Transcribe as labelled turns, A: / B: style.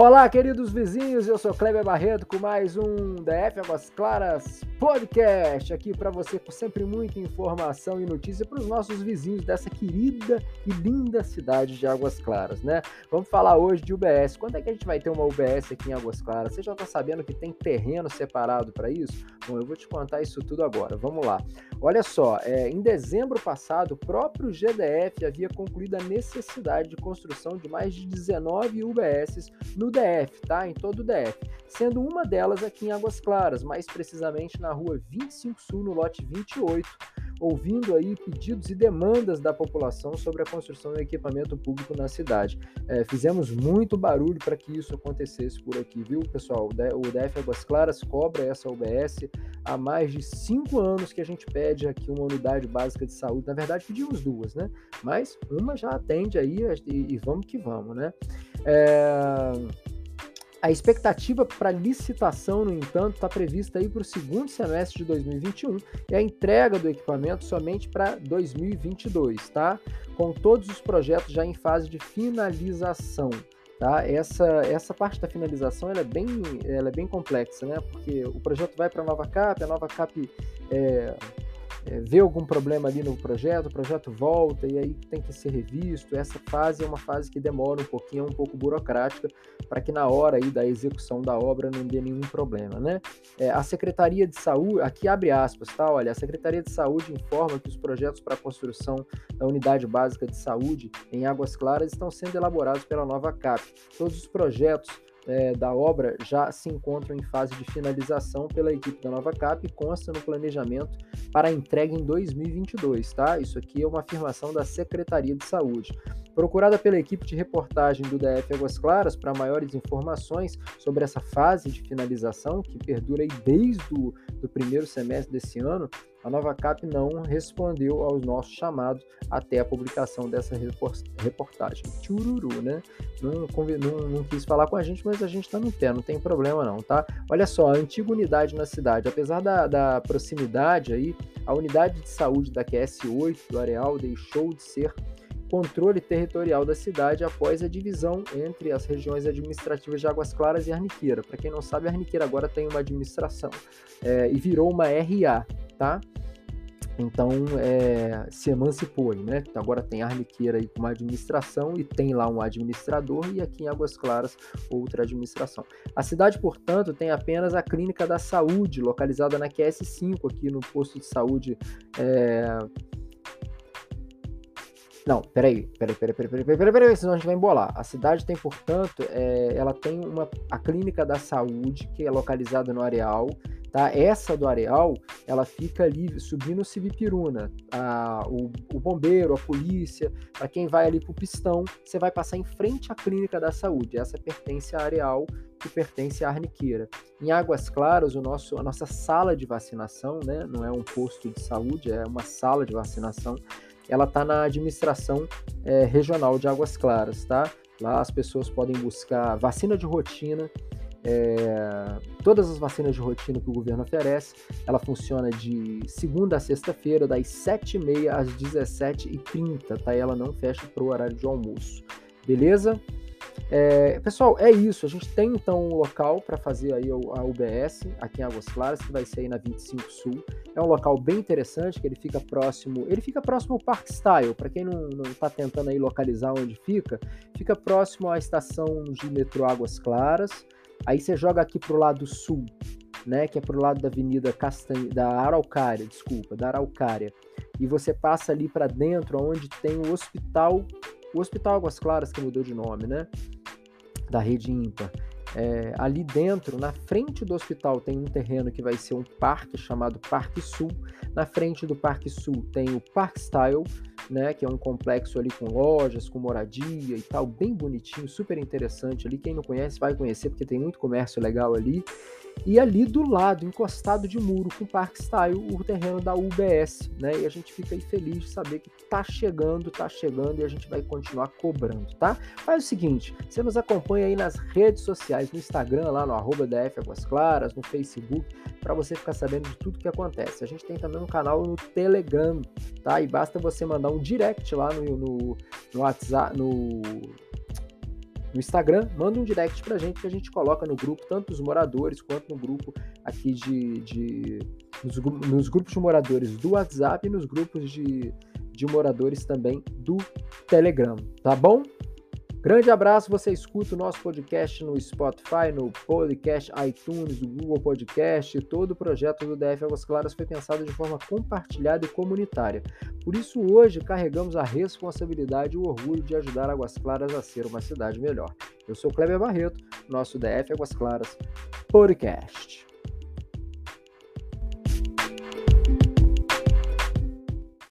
A: Olá, queridos vizinhos, eu sou Kleber Barreto com mais um DF Águas Claras podcast aqui para você com sempre muita informação e notícia para os nossos vizinhos dessa querida e linda cidade de Águas Claras, né? Vamos falar hoje de UBS. Quando é que a gente vai ter uma UBS aqui em Águas Claras? Você já está sabendo que tem terreno separado para isso? Bom, eu vou te contar isso tudo agora. Vamos lá. Olha só, é, em dezembro passado, o próprio GDF havia concluído a necessidade de construção de mais de 19 UBSs no DF, tá? Em todo o DF, sendo uma delas aqui em Águas Claras, mais precisamente na na rua 25 Sul, no lote 28, ouvindo aí pedidos e demandas da população sobre a construção de equipamento público na cidade. É, fizemos muito barulho para que isso acontecesse por aqui, viu, pessoal? O DF Águas Claras cobra essa UBS há mais de cinco anos que a gente pede aqui uma unidade básica de saúde. Na verdade, pedimos duas, né? Mas uma já atende aí e vamos que vamos, né? É... A expectativa para licitação, no entanto, está prevista para o segundo semestre de 2021 e a entrega do equipamento somente para 2022, tá? Com todos os projetos já em fase de finalização. Tá? Essa, essa parte da finalização ela é, bem, ela é bem complexa, né? porque o projeto vai para a nova CAP, a nova CAP é, é, vê algum problema ali no projeto, o projeto volta e aí tem que ser revisto. Essa fase é uma fase que demora um pouquinho, é um pouco burocrática, para que na hora aí da execução da obra não dê nenhum problema, né? É, a Secretaria de Saúde, aqui abre aspas, tá? Olha, a Secretaria de Saúde informa que os projetos para a construção da unidade básica de saúde em Águas Claras estão sendo elaborados pela nova CAP. Todos os projetos é, da obra já se encontram em fase de finalização pela equipe da Nova Cap e consta no planejamento para entrega em 2022, tá? Isso aqui é uma afirmação da Secretaria de Saúde. Procurada pela equipe de reportagem do DF Águas Claras para maiores informações sobre essa fase de finalização, que perdura desde o do primeiro semestre desse ano, a Nova Cap não respondeu aos nossos chamados até a publicação dessa reportagem. Chururu, né? Não, não, não quis falar com a gente, mas a gente está no pé, não tem problema não, tá? Olha só, a antiga unidade na cidade, apesar da, da proximidade aí, a unidade de saúde da QS8 do Areal deixou de ser controle territorial da cidade após a divisão entre as regiões administrativas de Águas Claras e Arniqueira. Para quem não sabe, Arniqueira agora tem uma administração é, e virou uma RA, tá? Então é, se emancipou, né? Agora tem a Arniqueira aí com uma administração e tem lá um administrador e aqui em Águas Claras outra administração. A cidade, portanto, tem apenas a Clínica da Saúde, localizada na QS5 aqui no posto de saúde. É, não, peraí, peraí, peraí, peraí, peraí, peraí, peraí, senão a gente vai embolar. A cidade tem, portanto, é, ela tem uma, a clínica da saúde, que é localizada no areal, tá? Essa do areal, ela fica ali subindo o Civipiruna. A, o, o bombeiro, a polícia, para quem vai ali pro pistão, você vai passar em frente à clínica da saúde. Essa pertence à areal, que pertence à Arniqueira. Em Águas Claras, o nosso, a nossa sala de vacinação, né? Não é um posto de saúde, é uma sala de vacinação ela está na administração é, regional de Águas Claras, tá? Lá as pessoas podem buscar vacina de rotina, é, todas as vacinas de rotina que o governo oferece. Ela funciona de segunda a sexta-feira, das 7h30 às 17h30, tá? Ela não fecha para o horário de almoço. Beleza? É, pessoal, é isso. A gente tem então um local para fazer aí a UBS aqui em Águas Claras, que vai ser aí na 25 Sul. É um local bem interessante, que ele fica próximo, ele fica próximo ao Park Style. Para quem não está tentando aí localizar onde fica, fica próximo à estação de metrô Águas Claras. Aí você joga aqui pro lado sul, né, que é pro lado da Avenida Castanha, da Araucária, desculpa, da Araucária. E você passa ali para dentro, onde tem o hospital o Hospital Águas Claras, que mudou de nome, né? Da rede ímpar. É, ali dentro, na frente do hospital, tem um terreno que vai ser um parque chamado Parque Sul. Na frente do Parque Sul tem o Park Style, né, que é um complexo ali com lojas, com moradia e tal, bem bonitinho, super interessante ali. Quem não conhece vai conhecer porque tem muito comércio legal ali. E ali do lado, encostado de muro com Park Style, o terreno da UBS, né? E a gente fica aí feliz de saber que tá chegando, tá chegando e a gente vai continuar cobrando, tá? Faz o seguinte, você nos acompanha aí nas redes sociais, no Instagram, lá no arroba DF Águas Claras, no Facebook, para você ficar sabendo de tudo que acontece. A gente tem também um canal no Telegram, tá? E basta você mandar um direct lá no, no, no WhatsApp, no no Instagram, manda um direct pra gente que a gente coloca no grupo, tanto os moradores quanto no grupo aqui de. de nos, nos grupos de moradores do WhatsApp e nos grupos de, de moradores também do Telegram, tá bom? Grande abraço, você escuta o nosso podcast no Spotify, no podcast iTunes, no Google Podcast. Todo o projeto do DF Águas Claras foi pensado de forma compartilhada e comunitária. Por isso, hoje carregamos a responsabilidade e o orgulho de ajudar Águas Claras a ser uma cidade melhor. Eu sou Kleber Barreto, nosso DF Águas Claras Podcast.